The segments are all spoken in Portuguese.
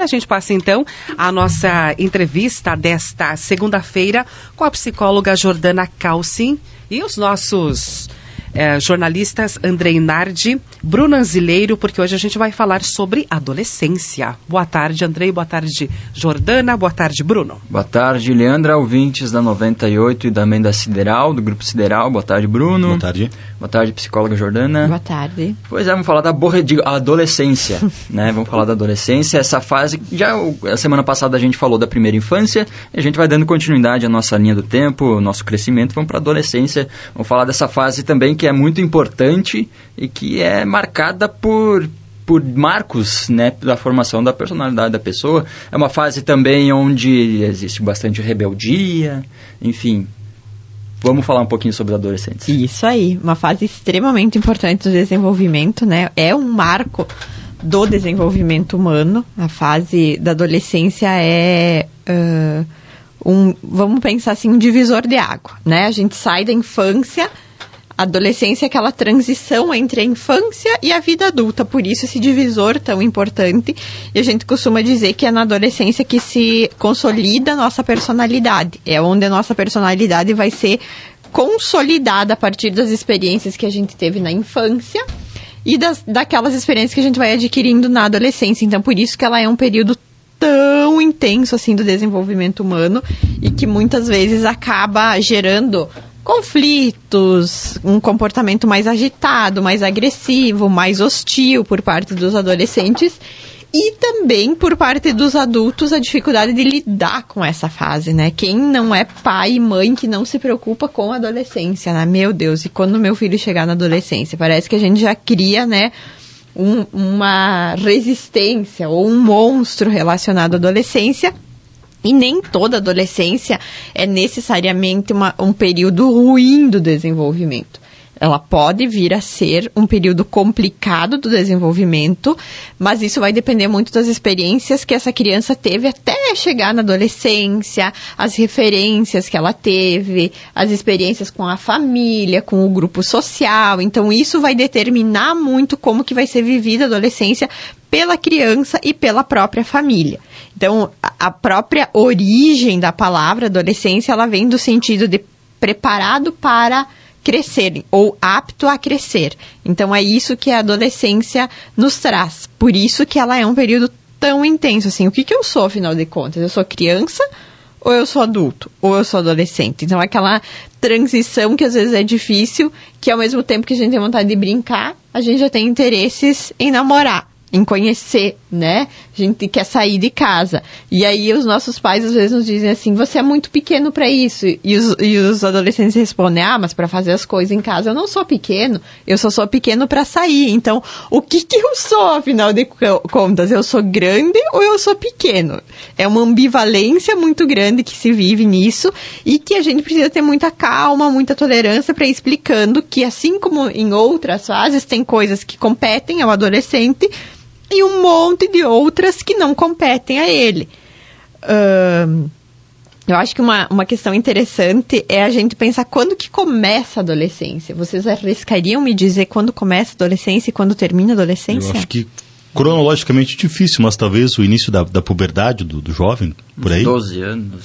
A gente passa então a nossa entrevista desta segunda-feira com a psicóloga Jordana Calcin e os nossos é, jornalistas Andrei Nardi, Bruno Anzileiro, porque hoje a gente vai falar sobre adolescência. Boa tarde, Andrei. Boa tarde, Jordana. Boa tarde, Bruno. Boa tarde, Leandra, ouvintes da 98 e também da Sideral, do Grupo Sideral. Boa tarde, Bruno. Boa tarde. Boa tarde, psicóloga Jordana. Boa tarde. Pois é, vamos falar da borre de adolescência, né? Vamos falar da adolescência, essa fase, já a semana passada a gente falou da primeira infância, a gente vai dando continuidade à nossa linha do tempo, o nosso crescimento, vamos para a adolescência, vamos falar dessa fase também que é muito importante e que é marcada por por marcos né, da formação da personalidade da pessoa. É uma fase também onde existe bastante rebeldia, enfim. Vamos falar um pouquinho sobre adolescentes. Isso aí, uma fase extremamente importante do desenvolvimento, né? É um marco do desenvolvimento humano. A fase da adolescência é uh, um, vamos pensar assim, um divisor de água, né? A gente sai da infância adolescência é aquela transição entre a infância e a vida adulta, por isso esse divisor tão importante. E a gente costuma dizer que é na adolescência que se consolida a nossa personalidade. É onde a nossa personalidade vai ser consolidada a partir das experiências que a gente teve na infância e das, daquelas experiências que a gente vai adquirindo na adolescência. Então, por isso que ela é um período tão intenso assim do desenvolvimento humano e que muitas vezes acaba gerando conflitos, um comportamento mais agitado, mais agressivo, mais hostil por parte dos adolescentes e também por parte dos adultos a dificuldade de lidar com essa fase, né? Quem não é pai e mãe que não se preocupa com a adolescência, né? Meu Deus, e quando meu filho chegar na adolescência? Parece que a gente já cria, né? Um, uma resistência ou um monstro relacionado à adolescência e nem toda adolescência é necessariamente uma, um período ruim do desenvolvimento. Ela pode vir a ser um período complicado do desenvolvimento, mas isso vai depender muito das experiências que essa criança teve até chegar na adolescência, as referências que ela teve, as experiências com a família, com o grupo social. Então isso vai determinar muito como que vai ser vivida a adolescência pela criança e pela própria família. Então, a própria origem da palavra adolescência, ela vem do sentido de preparado para crescer ou apto a crescer. Então, é isso que a adolescência nos traz. Por isso que ela é um período tão intenso assim. O que, que eu sou, afinal de contas? Eu sou criança ou eu sou adulto, ou eu sou adolescente. Então, aquela transição que às vezes é difícil, que ao mesmo tempo que a gente tem vontade de brincar, a gente já tem interesses em namorar em conhecer, né? A gente quer sair de casa. E aí os nossos pais às vezes nos dizem assim: você é muito pequeno para isso. E os, e os adolescentes respondem: ah, mas para fazer as coisas em casa eu não sou pequeno, eu só sou pequeno para sair. Então, o que, que eu sou, afinal de contas? Eu sou grande ou eu sou pequeno? É uma ambivalência muito grande que se vive nisso e que a gente precisa ter muita calma, muita tolerância para explicando que, assim como em outras fases, tem coisas que competem ao adolescente e um monte de outras que não competem a ele. Uh, eu acho que uma, uma questão interessante é a gente pensar quando que começa a adolescência. Vocês arriscariam me dizer quando começa a adolescência e quando termina a adolescência? Eu acho que cronologicamente difícil, mas talvez o início da, da puberdade do, do jovem, por aí. 12 anos,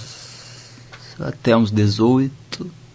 até uns 18.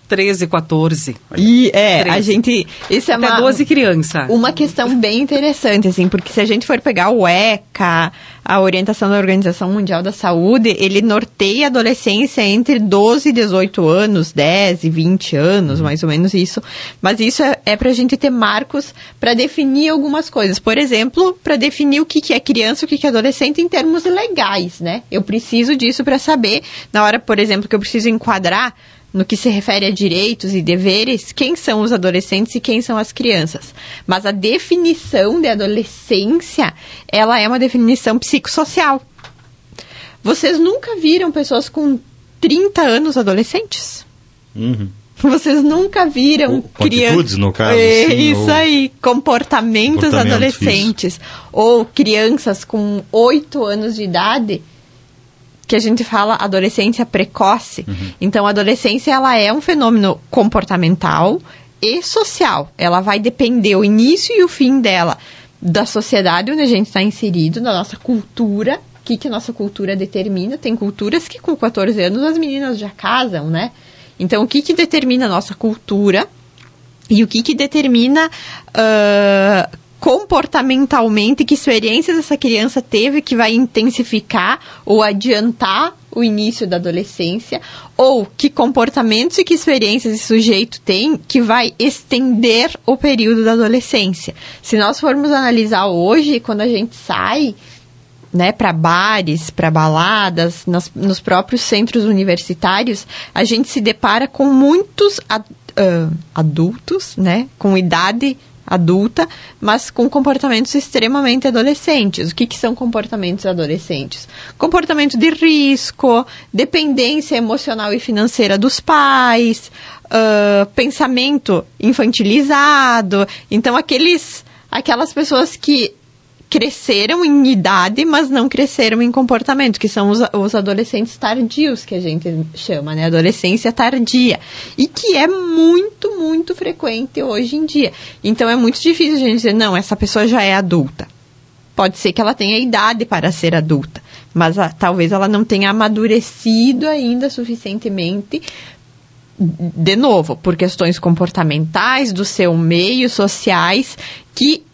13, 14. E é, 13. a gente. Isso é Até uma, 12 crianças. Uma questão bem interessante, assim, porque se a gente for pegar o ECA, a orientação da Organização Mundial da Saúde, ele norteia a adolescência entre 12 e 18 anos, 10 e 20 anos, mais ou menos isso. Mas isso é, é para a gente ter marcos para definir algumas coisas. Por exemplo, para definir o que, que é criança e o que, que é adolescente em termos legais, né? Eu preciso disso para saber, na hora, por exemplo, que eu preciso enquadrar no que se refere a direitos e deveres, quem são os adolescentes e quem são as crianças. Mas a definição de adolescência, ela é uma definição psicossocial. Vocês nunca viram pessoas com 30 anos adolescentes? Uhum. Vocês nunca viram crianças. no caso. É, sim, isso aí, comportamentos, comportamentos adolescentes. Isso. Ou crianças com 8 anos de idade que a gente fala adolescência precoce. Uhum. Então, a adolescência ela é um fenômeno comportamental e social. Ela vai depender o início e o fim dela da sociedade onde a gente está inserido, da nossa cultura que, que a nossa cultura determina. Tem culturas que com 14 anos as meninas já casam, né? Então, o que, que determina a nossa cultura e o que, que determina uh, comportamentalmente que experiências essa criança teve que vai intensificar ou adiantar o início da adolescência, ou que comportamentos e que experiências esse sujeito tem que vai estender o período da adolescência. Se nós formos analisar hoje, quando a gente sai né, para bares, para baladas, nos, nos, próprios centros universitários, a gente se depara com muitos ad, uh, adultos, né, com idade adulta, mas com comportamentos extremamente adolescentes. O que, que são comportamentos adolescentes? Comportamento de risco, dependência emocional e financeira dos pais, uh, pensamento infantilizado. Então, aqueles, aquelas pessoas que cresceram em idade, mas não cresceram em comportamento, que são os, os adolescentes tardios, que a gente chama, né? Adolescência tardia. E que é muito, muito frequente hoje em dia. Então é muito difícil a gente dizer, não, essa pessoa já é adulta. Pode ser que ela tenha idade para ser adulta, mas a, talvez ela não tenha amadurecido ainda suficientemente de novo, por questões comportamentais, do seu meio, sociais, que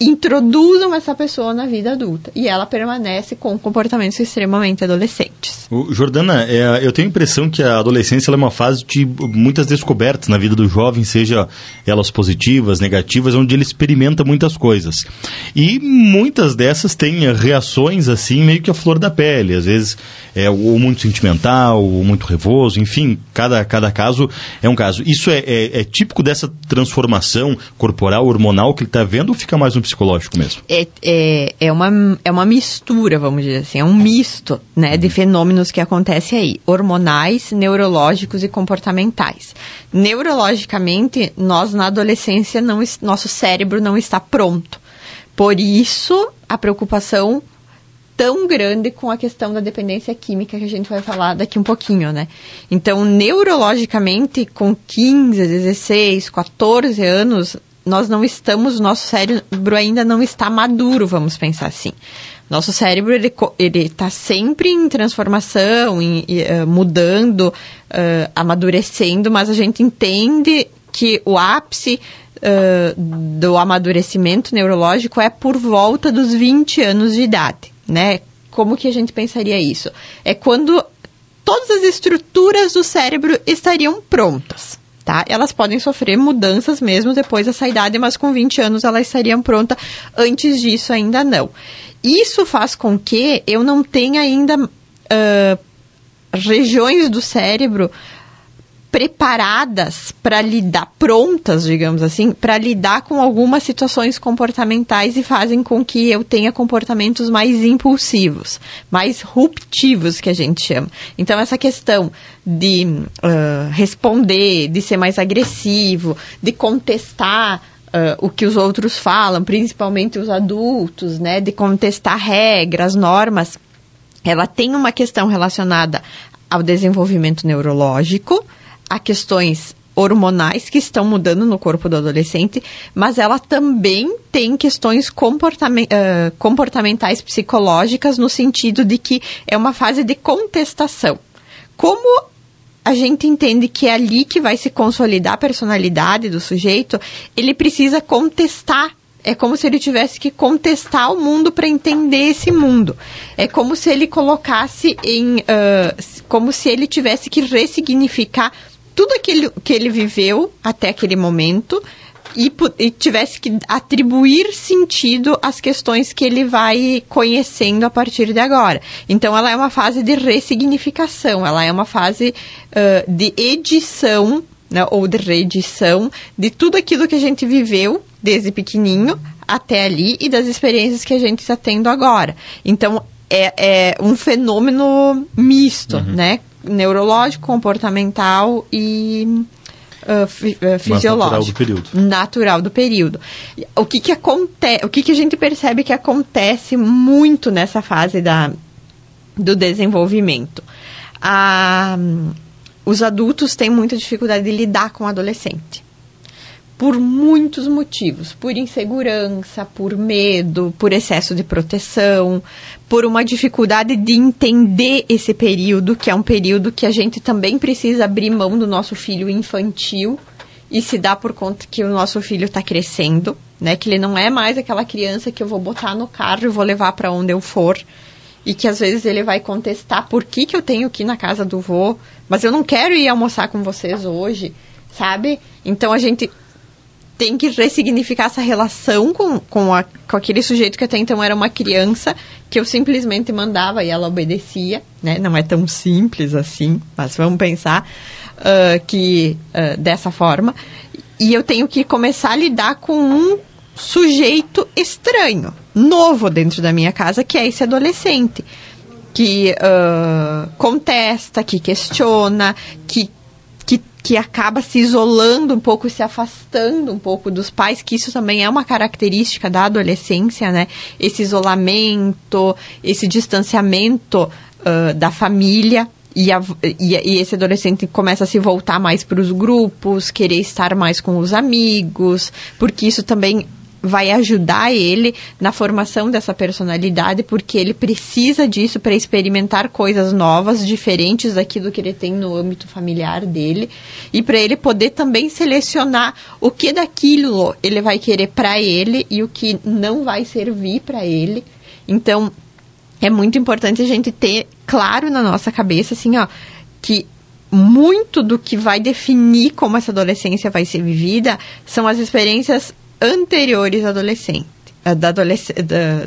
introduzam essa pessoa na vida adulta e ela permanece com comportamentos extremamente adolescentes. O, Jordana, é, eu tenho a impressão que a adolescência é uma fase de muitas descobertas na vida do jovem, seja elas positivas, negativas, onde ele experimenta muitas coisas. E muitas dessas têm reações assim, meio que a flor da pele, às vezes é ou muito sentimental, ou muito revoso, enfim, cada, cada caso é um caso. Isso é, é, é típico dessa transformação corporal, hormonal que ele está vendo ou fica mais um psicológico mesmo? É, é, é, uma, é uma mistura, vamos dizer assim, é um misto né, de fenômenos que acontece aí, hormonais, neurológicos e comportamentais. Neurologicamente, nós na adolescência, não, nosso cérebro não está pronto. Por isso, a preocupação tão grande com a questão da dependência química que a gente vai falar daqui um pouquinho, né? Então, neurologicamente, com 15, 16, 14 anos, nós não estamos, nosso cérebro ainda não está maduro, vamos pensar assim. Nosso cérebro ele ele está sempre em transformação, em, uh, mudando, uh, amadurecendo, mas a gente entende que o ápice uh, do amadurecimento neurológico é por volta dos 20 anos de idade, né? Como que a gente pensaria isso? É quando todas as estruturas do cérebro estariam prontas tá? Elas podem sofrer mudanças mesmo depois dessa idade, mas com 20 anos elas estariam prontas. Antes disso, ainda não. Isso faz com que eu não tenha ainda uh, regiões do cérebro preparadas para lidar, prontas, digamos assim, para lidar com algumas situações comportamentais e fazem com que eu tenha comportamentos mais impulsivos, mais ruptivos, que a gente chama. Então, essa questão de uh, responder, de ser mais agressivo, de contestar Uh, o que os outros falam, principalmente os adultos, né, de contestar regras, normas, ela tem uma questão relacionada ao desenvolvimento neurológico, a questões hormonais que estão mudando no corpo do adolescente, mas ela também tem questões uh, comportamentais psicológicas no sentido de que é uma fase de contestação. Como a gente entende que é ali que vai se consolidar a personalidade do sujeito, ele precisa contestar é como se ele tivesse que contestar o mundo para entender esse mundo. É como se ele colocasse em. Uh, como se ele tivesse que ressignificar tudo aquilo que ele viveu até aquele momento e, e, tivesse que atribuir sentido às questões que ele vai conhecendo a partir de agora. Então, ela é uma fase de ressignificação, ela é uma fase uh, de edição né, ou de reedição de tudo aquilo que a gente viveu desde pequenininho até ali e das experiências que a gente está tendo agora. Então, é, é um fenômeno misto, uhum. né? Neurológico, comportamental e uh, uh, fisiológico. natural do período. Natural do período. O que que acontece, o que que a gente percebe que acontece muito nessa fase da, do desenvolvimento? Ah, os adultos têm muita dificuldade de lidar com o adolescente. Por muitos motivos, por insegurança, por medo, por excesso de proteção, por uma dificuldade de entender esse período, que é um período que a gente também precisa abrir mão do nosso filho infantil e se dar por conta que o nosso filho está crescendo, né? Que ele não é mais aquela criança que eu vou botar no carro e vou levar para onde eu for e que às vezes ele vai contestar por que, que eu tenho que ir na casa do vô, mas eu não quero ir almoçar com vocês hoje, sabe? Então a gente tem que ressignificar essa relação com, com, a, com aquele sujeito que até então era uma criança, que eu simplesmente mandava e ela obedecia, né? Não é tão simples assim, mas vamos pensar uh, que uh, dessa forma. E eu tenho que começar a lidar com um sujeito estranho, novo dentro da minha casa, que é esse adolescente. Que uh, contesta, que questiona, que que, que acaba se isolando um pouco, se afastando um pouco dos pais, que isso também é uma característica da adolescência, né? Esse isolamento, esse distanciamento uh, da família. E, a, e, e, esse adolescente começa a se voltar mais para os grupos, querer estar mais com os amigos, porque isso também vai ajudar ele na formação dessa personalidade, porque ele precisa disso para experimentar coisas novas, diferentes daquilo que ele tem no âmbito familiar dele, e para ele poder também selecionar o que daquilo ele vai querer para ele e o que não vai servir para ele. Então, é muito importante a gente ter claro na nossa cabeça, assim, ó, que muito do que vai definir como essa adolescência vai ser vivida são as experiências anteriores à adolescente, eh, da da,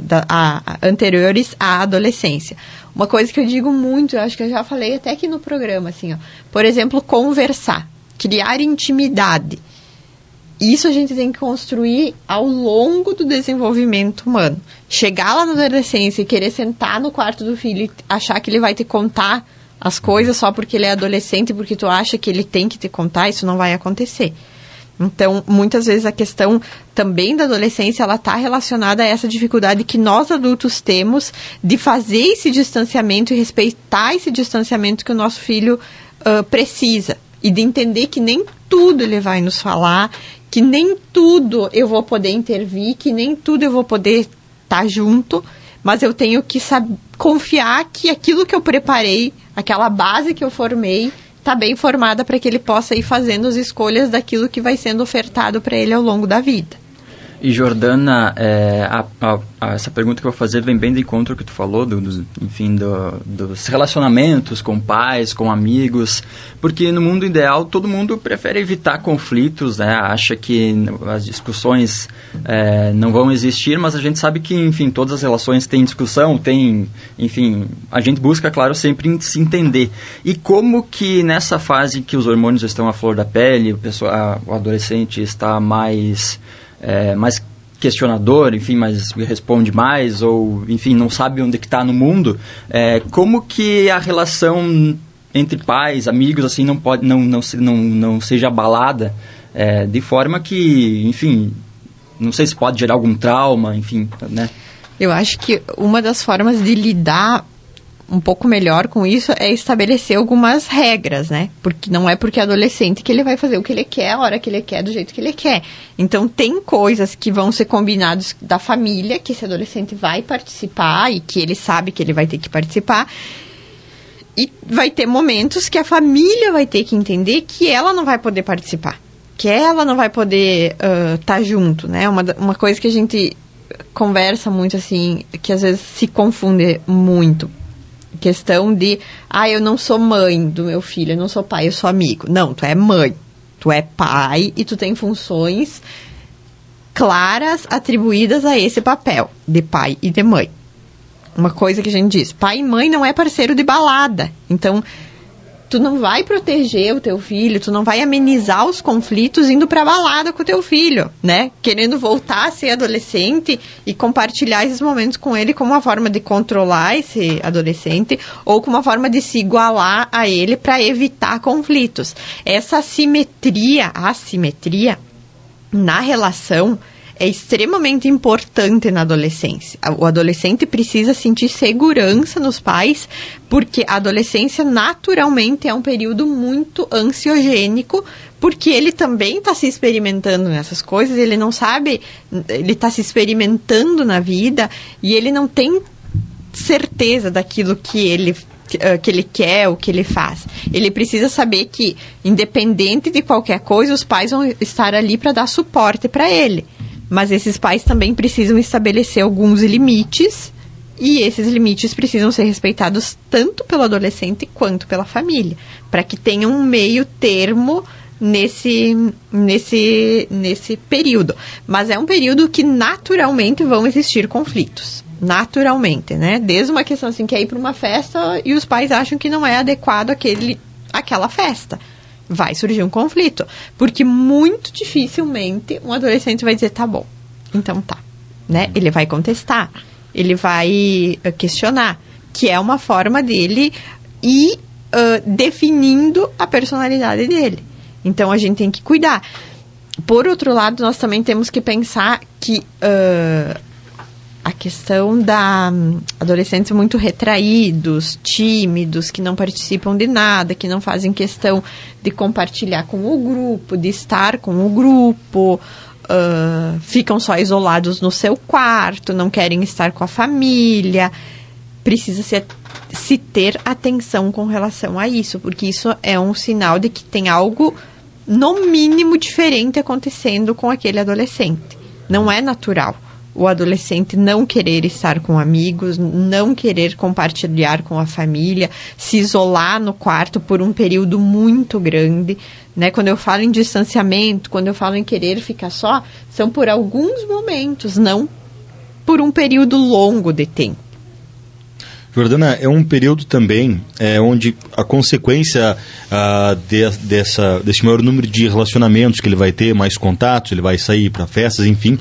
da, a, anteriores à adolescência. Uma coisa que eu digo muito, eu acho que eu já falei até aqui no programa, assim, ó, por exemplo, conversar, criar intimidade. Isso a gente tem que construir ao longo do desenvolvimento humano. Chegar lá na adolescência e querer sentar no quarto do filho e achar que ele vai te contar as coisas só porque ele é adolescente, porque tu acha que ele tem que te contar, isso não vai acontecer. Então, muitas vezes a questão também da adolescência, ela está relacionada a essa dificuldade que nós adultos temos de fazer esse distanciamento e respeitar esse distanciamento que o nosso filho uh, precisa. E de entender que nem tudo ele vai nos falar, que nem tudo eu vou poder intervir, que nem tudo eu vou poder estar tá junto, mas eu tenho que confiar que aquilo que eu preparei, aquela base que eu formei, está bem formada para que ele possa ir fazendo as escolhas daquilo que vai sendo ofertado para ele ao longo da vida. E Jordana, é, a, a, a, essa pergunta que eu vou fazer vem bem do encontro que tu falou, do, do, enfim, do, dos relacionamentos com pais, com amigos, porque no mundo ideal todo mundo prefere evitar conflitos, né? acha que as discussões é, não vão existir, mas a gente sabe que, enfim, todas as relações têm discussão, tem, enfim, a gente busca, claro, sempre se entender. E como que nessa fase que os hormônios estão à flor da pele, o, pessoa, o adolescente está mais é, mais questionador, enfim, mas responde mais, ou, enfim, não sabe onde que está no mundo, é, como que a relação entre pais, amigos, assim, não pode, não, não, não, não seja abalada é, de forma que, enfim, não sei se pode gerar algum trauma, enfim, né? Eu acho que uma das formas de lidar um pouco melhor com isso é estabelecer algumas regras, né? Porque não é porque é adolescente que ele vai fazer o que ele quer, a hora que ele quer, do jeito que ele quer. Então tem coisas que vão ser combinadas da família, que esse adolescente vai participar e que ele sabe que ele vai ter que participar. E vai ter momentos que a família vai ter que entender que ela não vai poder participar. Que ela não vai poder estar uh, tá junto, né? Uma, uma coisa que a gente conversa muito assim, que às vezes se confunde muito questão de, ah, eu não sou mãe do meu filho, eu não sou pai, eu sou amigo. Não, tu é mãe, tu é pai e tu tem funções claras atribuídas a esse papel de pai e de mãe. Uma coisa que a gente diz, pai e mãe não é parceiro de balada. Então, tu não vai proteger o teu filho, tu não vai amenizar os conflitos indo pra balada com o teu filho, né? Querendo voltar a ser adolescente e compartilhar esses momentos com ele como uma forma de controlar esse adolescente ou como uma forma de se igualar a ele para evitar conflitos. Essa simetria, assimetria na relação, é extremamente importante na adolescência. O adolescente precisa sentir segurança nos pais, porque a adolescência naturalmente é um período muito ansiogênico, porque ele também está se experimentando nessas coisas, ele não sabe, ele está se experimentando na vida e ele não tem certeza daquilo que ele eh, que ele quer, o que ele faz. Ele precisa saber que, independente de qualquer coisa, os pais vão estar ali para dar suporte para ele. Mas esses pais também precisam estabelecer alguns limites e esses limites precisam ser respeitados tanto pelo adolescente quanto pela família, para que tenha um meio termo nesse, nesse, nesse período. Mas é um período que naturalmente vão existir conflitos naturalmente, né? Desde uma questão assim, que é ir para uma festa e os pais acham que não é adequado aquele, aquela festa. Vai surgir um conflito. Porque muito dificilmente um adolescente vai dizer, tá bom, então tá. Né? Ele vai contestar, ele vai uh, questionar, que é uma forma dele ir uh, definindo a personalidade dele. Então a gente tem que cuidar. Por outro lado, nós também temos que pensar que uh, a questão da hum, adolescentes muito retraídos, tímidos, que não participam de nada, que não fazem questão de compartilhar com o grupo, de estar com o grupo, uh, ficam só isolados no seu quarto, não querem estar com a família. Precisa se, se ter atenção com relação a isso, porque isso é um sinal de que tem algo, no mínimo, diferente acontecendo com aquele adolescente. Não é natural o adolescente não querer estar com amigos, não querer compartilhar com a família, se isolar no quarto por um período muito grande. Né? Quando eu falo em distanciamento, quando eu falo em querer ficar só, são por alguns momentos, não por um período longo de tempo. Jordana, é um período também é, onde a consequência ah, de, dessa, desse maior número de relacionamentos que ele vai ter, mais contatos, ele vai sair para festas, enfim,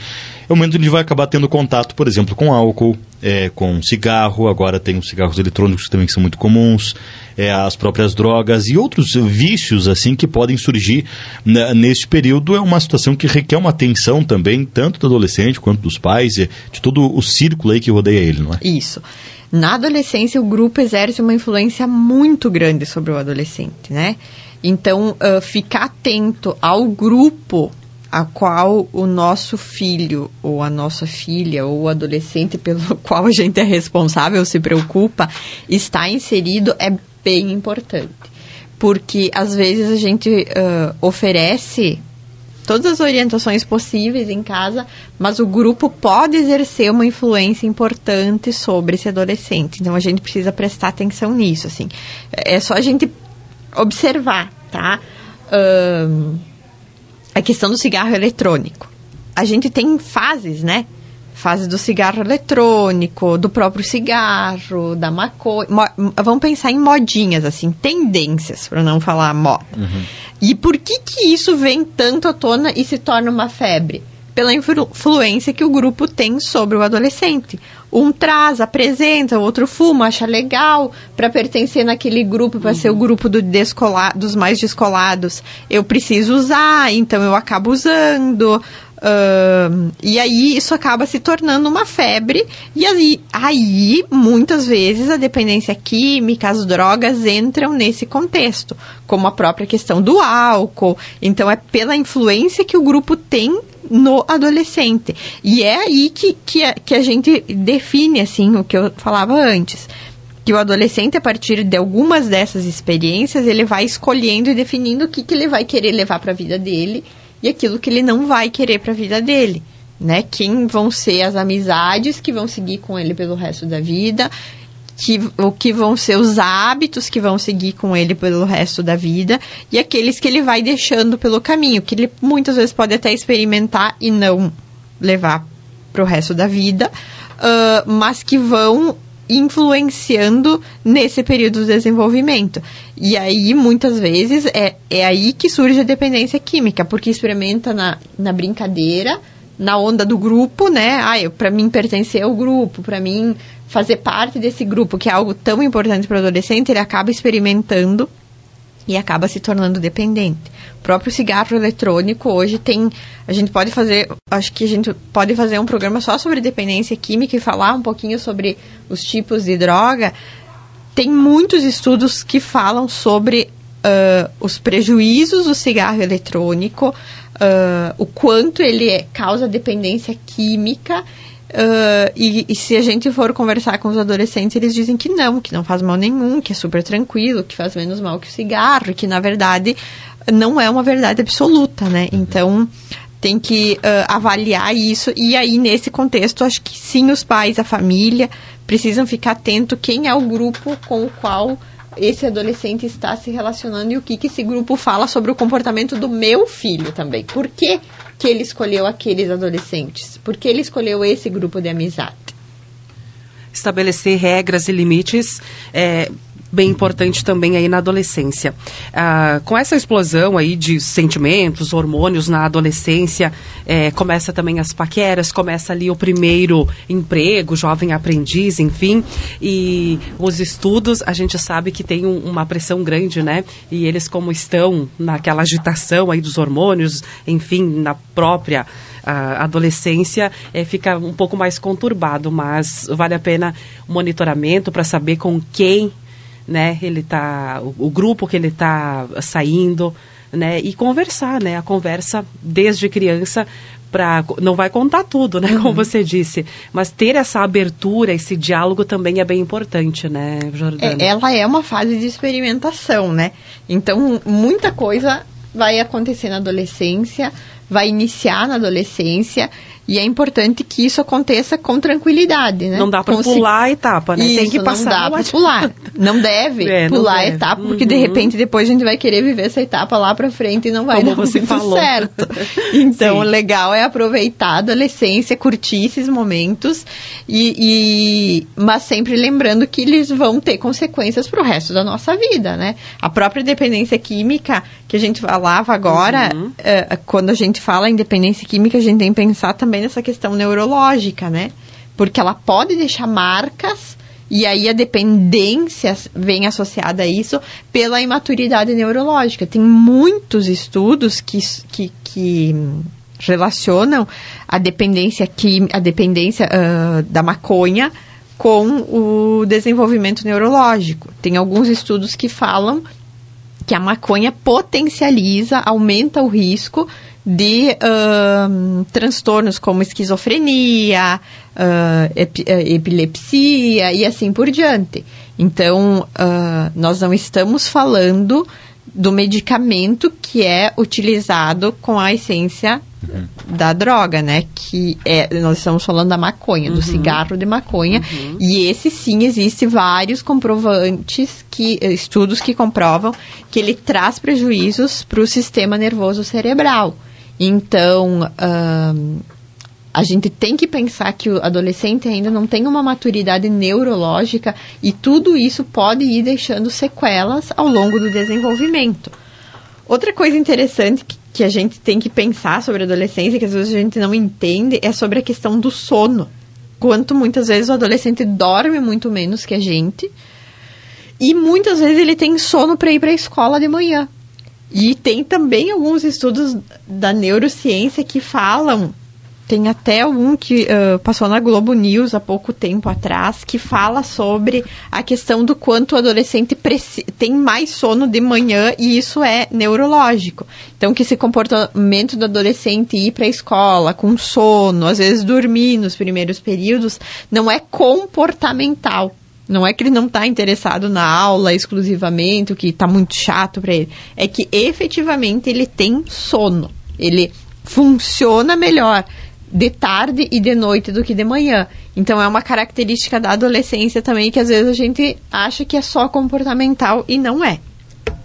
é o momento onde ele vai acabar tendo contato, por exemplo, com álcool, é, com cigarro, agora tem os cigarros eletrônicos também que são muito comuns, é, as próprias drogas e outros vícios assim que podem surgir né, nesse período. É uma situação que requer uma atenção também, tanto do adolescente quanto dos pais, de todo o círculo aí que rodeia ele, não é? Isso. Na adolescência, o grupo exerce uma influência muito grande sobre o adolescente, né? Então, uh, ficar atento ao grupo a qual o nosso filho ou a nossa filha ou o adolescente pelo qual a gente é responsável se preocupa está inserido é bem importante. Porque às vezes a gente uh, oferece todas as orientações possíveis em casa, mas o grupo pode exercer uma influência importante sobre esse adolescente. Então a gente precisa prestar atenção nisso, assim. É só a gente observar, tá? Um, a questão do cigarro eletrônico. A gente tem fases, né? Fase do cigarro eletrônico, do próprio cigarro, da maconha. Vamos pensar em modinhas, assim, tendências, para não falar moda. Uhum. E por que que isso vem tanto à tona e se torna uma febre? Pela influência que o grupo tem sobre o adolescente. Um traz, apresenta, o outro fuma, acha legal para pertencer naquele grupo, para uhum. ser o grupo do dos mais descolados. Eu preciso usar, então eu acabo usando. Uh, e aí isso acaba se tornando uma febre, e aí, aí muitas vezes a dependência química, as drogas entram nesse contexto, como a própria questão do álcool. Então é pela influência que o grupo tem no adolescente. E é aí que, que, a, que a gente define assim o que eu falava antes que o adolescente, a partir de algumas dessas experiências, ele vai escolhendo e definindo o que, que ele vai querer levar para a vida dele e aquilo que ele não vai querer para a vida dele, né? Quem vão ser as amizades que vão seguir com ele pelo resto da vida, que, o que vão ser os hábitos que vão seguir com ele pelo resto da vida e aqueles que ele vai deixando pelo caminho, que ele muitas vezes pode até experimentar e não levar para o resto da vida, uh, mas que vão influenciando nesse período de desenvolvimento. E aí, muitas vezes, é, é aí que surge a dependência química, porque experimenta na, na brincadeira, na onda do grupo, né? Ah, para mim pertencer ao grupo, para mim fazer parte desse grupo, que é algo tão importante para o adolescente, ele acaba experimentando e acaba se tornando dependente. O próprio cigarro eletrônico hoje tem, a gente pode fazer, acho que a gente pode fazer um programa só sobre dependência química e falar um pouquinho sobre os tipos de droga. Tem muitos estudos que falam sobre uh, os prejuízos do cigarro eletrônico, uh, o quanto ele é, causa dependência química Uh, e, e, se a gente for conversar com os adolescentes, eles dizem que não, que não faz mal nenhum, que é super tranquilo, que faz menos mal que o cigarro, que na verdade não é uma verdade absoluta, né? Então tem que uh, avaliar isso e aí nesse contexto acho que sim os pais, a família precisam ficar atento quem é o grupo com o qual esse adolescente está se relacionando e o que, que esse grupo fala sobre o comportamento do meu filho também. Por que, que ele escolheu aqueles adolescentes? Por que ele escolheu esse grupo de amizade? Estabelecer regras e limites é, bem importante também aí na adolescência. Ah, com essa explosão aí de sentimentos, hormônios na adolescência, é, começa também as paqueras, começa ali o primeiro emprego, jovem aprendiz, enfim, e os estudos, a gente sabe que tem um, uma pressão grande, né? E eles como estão naquela agitação aí dos hormônios, enfim, na própria a adolescência é, fica um pouco mais conturbado, mas vale a pena o monitoramento para saber com quem né? Ele tá o, o grupo que ele está saindo, né? E conversar, né? A conversa desde criança para não vai contar tudo, né? Como uhum. você disse, mas ter essa abertura, esse diálogo também é bem importante, né, Jordana? É, ela é uma fase de experimentação, né? Então muita coisa vai acontecer na adolescência, vai iniciar na adolescência e é importante que isso aconteça com tranquilidade, né? Não dá para pular a etapa, né? Isso, Tem que passar. Não dá para pular. Não deve é, pular a etapa, porque uhum. de repente depois a gente vai querer viver essa etapa lá para frente e não vai Como dar você muito falou. certo. Então, o legal é aproveitar a adolescência, curtir esses momentos e, e mas sempre lembrando que eles vão ter consequências para o resto da nossa vida, né? A própria dependência química que a gente falava agora, uhum. uh, quando a gente fala em dependência química, a gente tem que pensar também também nessa questão neurológica, né? Porque ela pode deixar marcas e aí a dependência vem associada a isso pela imaturidade neurológica. Tem muitos estudos que, que, que relacionam a dependência, quim, a dependência uh, da maconha com o desenvolvimento neurológico. Tem alguns estudos que falam que a maconha potencializa, aumenta o risco de uh, transtornos como esquizofrenia, uh, ep epilepsia e assim por diante. Então, uh, nós não estamos falando do medicamento que é utilizado com a essência uhum. da droga, né? Que é, nós estamos falando da maconha, uhum. do cigarro de maconha. Uhum. E esse sim existe vários comprovantes que estudos que comprovam que ele traz prejuízos para o sistema nervoso cerebral. Então, a gente tem que pensar que o adolescente ainda não tem uma maturidade neurológica e tudo isso pode ir deixando sequelas ao longo do desenvolvimento. Outra coisa interessante que, que a gente tem que pensar sobre a adolescência, que às vezes a gente não entende, é sobre a questão do sono. Quanto muitas vezes o adolescente dorme muito menos que a gente. E muitas vezes ele tem sono para ir para a escola de manhã. E tem também alguns estudos da neurociência que falam, tem até um que uh, passou na Globo News há pouco tempo atrás, que fala sobre a questão do quanto o adolescente tem mais sono de manhã e isso é neurológico. Então, que esse comportamento do adolescente ir para a escola com sono, às vezes dormir nos primeiros períodos, não é comportamental, não é que ele não está interessado na aula exclusivamente, o que está muito chato para ele. É que efetivamente ele tem sono. Ele funciona melhor de tarde e de noite do que de manhã. Então é uma característica da adolescência também que às vezes a gente acha que é só comportamental e não é.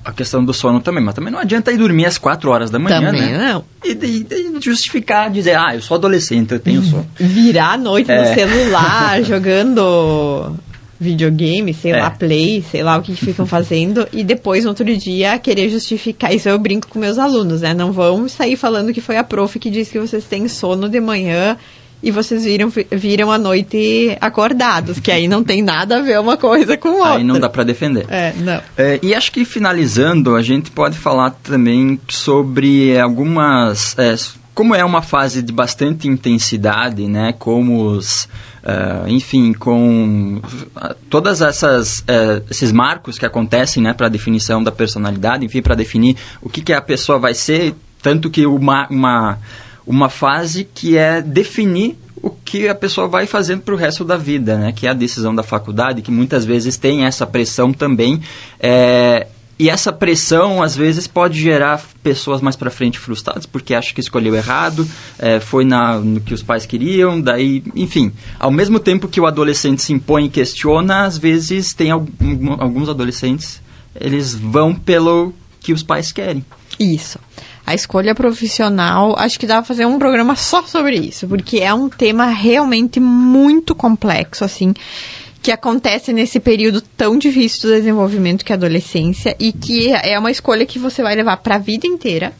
A questão do sono também, mas também não adianta ir dormir às 4 horas da manhã, também né? não. E, e, e, justificar, dizer, ah, eu sou adolescente, eu tenho sono. Virar a noite é. no celular, jogando videogame, sei é. lá, play, sei lá o que, que ficam fazendo, e depois, no outro dia, querer justificar. Isso eu brinco com meus alunos, né? Não vão sair falando que foi a prof que disse que vocês têm sono de manhã e vocês viram, viram a noite acordados, que aí não tem nada a ver uma coisa com outra. Aí não dá para defender. É, não. É, e acho que finalizando, a gente pode falar também sobre algumas. É, como é uma fase de bastante intensidade, né? Como os, uh, enfim, com uh, todas essas uh, esses marcos que acontecem, né, para definição da personalidade, enfim, para definir o que, que a pessoa vai ser, tanto que uma, uma uma fase que é definir o que a pessoa vai fazendo para o resto da vida, né? Que é a decisão da faculdade, que muitas vezes tem essa pressão também. É, e essa pressão, às vezes, pode gerar pessoas mais para frente frustradas, porque acham que escolheu errado, é, foi na, no que os pais queriam, daí, enfim. Ao mesmo tempo que o adolescente se impõe e questiona, às vezes tem algum, alguns adolescentes, eles vão pelo que os pais querem. Isso. A escolha profissional, acho que dá pra fazer um programa só sobre isso, porque é um tema realmente muito complexo, assim, que acontece nesse período tão difícil do desenvolvimento que é a adolescência e que é uma escolha que você vai levar para a vida inteira.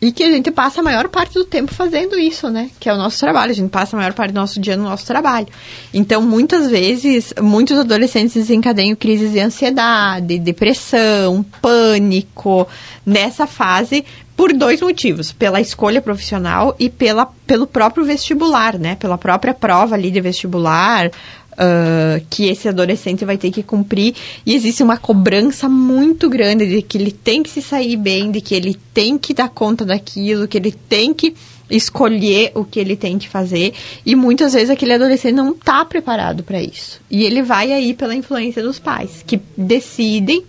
E que a gente passa a maior parte do tempo fazendo isso, né? Que é o nosso trabalho. A gente passa a maior parte do nosso dia no nosso trabalho. Então, muitas vezes, muitos adolescentes desencadeiam crises de ansiedade, depressão, pânico, nessa fase, por dois motivos. Pela escolha profissional e pela, pelo próprio vestibular, né? Pela própria prova ali de vestibular, Uh, que esse adolescente vai ter que cumprir e existe uma cobrança muito grande de que ele tem que se sair bem, de que ele tem que dar conta daquilo, que ele tem que escolher o que ele tem que fazer e muitas vezes aquele adolescente não está preparado para isso e ele vai aí pela influência dos pais que decidem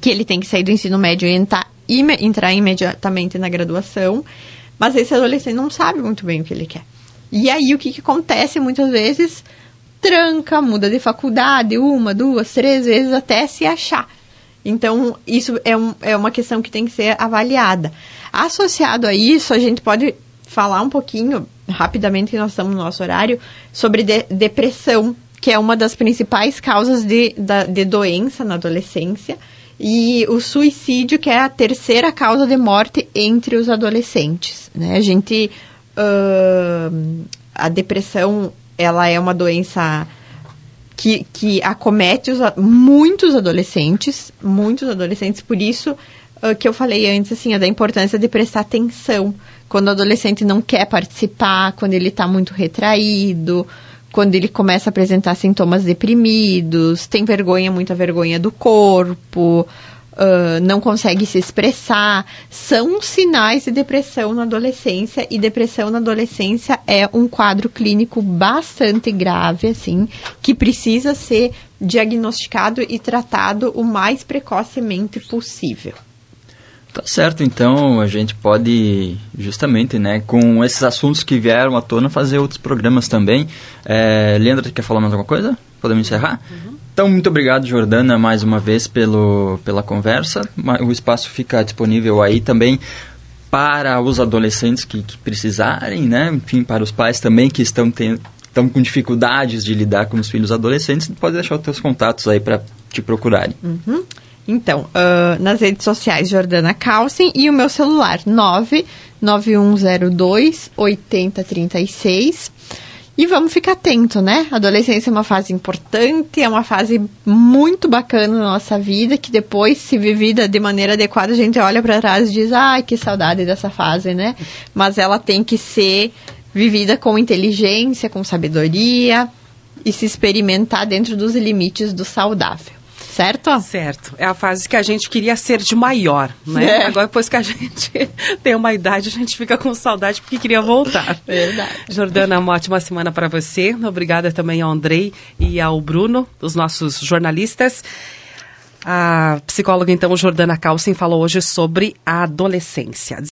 que ele tem que sair do ensino médio e entrar, entrar imediatamente na graduação, mas esse adolescente não sabe muito bem o que ele quer. E aí o que, que acontece muitas vezes? Tranca, muda de faculdade uma, duas, três vezes até se achar. Então, isso é, um, é uma questão que tem que ser avaliada. Associado a isso, a gente pode falar um pouquinho, rapidamente, que nós estamos no nosso horário, sobre de, depressão, que é uma das principais causas de, da, de doença na adolescência, e o suicídio, que é a terceira causa de morte entre os adolescentes. Né? A gente. Uh, a depressão ela é uma doença que, que acomete os, muitos adolescentes, muitos adolescentes, por isso uh, que eu falei antes, assim, é da importância de prestar atenção quando o adolescente não quer participar, quando ele está muito retraído, quando ele começa a apresentar sintomas deprimidos, tem vergonha, muita vergonha do corpo, uh, não consegue se expressar, são sinais de depressão na adolescência e depressão na adolescência é um quadro clínico bastante grave, assim, que precisa ser diagnosticado e tratado o mais precocemente possível. Tá certo, então a gente pode justamente, né, com esses assuntos que vieram à tona, fazer outros programas também. É, Leandra, quer falar mais alguma coisa? Podemos encerrar? Uhum. Então, muito obrigado, Jordana, mais uma vez pelo, pela conversa. O espaço fica disponível aí também para os adolescentes que, que precisarem, né? Enfim, para os pais também que estão tendo estão com dificuldades de lidar com os filhos adolescentes, pode deixar os teus contatos aí para te procurarem. Uhum. Então, uh, nas redes sociais, Jordana Calcin e o meu celular, 99102 8036. E vamos ficar atento, né? Adolescência é uma fase importante, é uma fase muito bacana na nossa vida, que depois, se vivida de maneira adequada, a gente olha para trás e diz, ai, que saudade dessa fase, né? Mas ela tem que ser vivida com inteligência, com sabedoria e se experimentar dentro dos limites do saudável certo? Certo. É a fase que a gente queria ser de maior, né? É. Agora, depois que a gente tem uma idade, a gente fica com saudade porque queria voltar. Verdade. Jordana, uma ótima semana para você. Obrigada também ao Andrei e ao Bruno, os nossos jornalistas. A psicóloga, então, Jordana Calcin, falou hoje sobre a adolescência.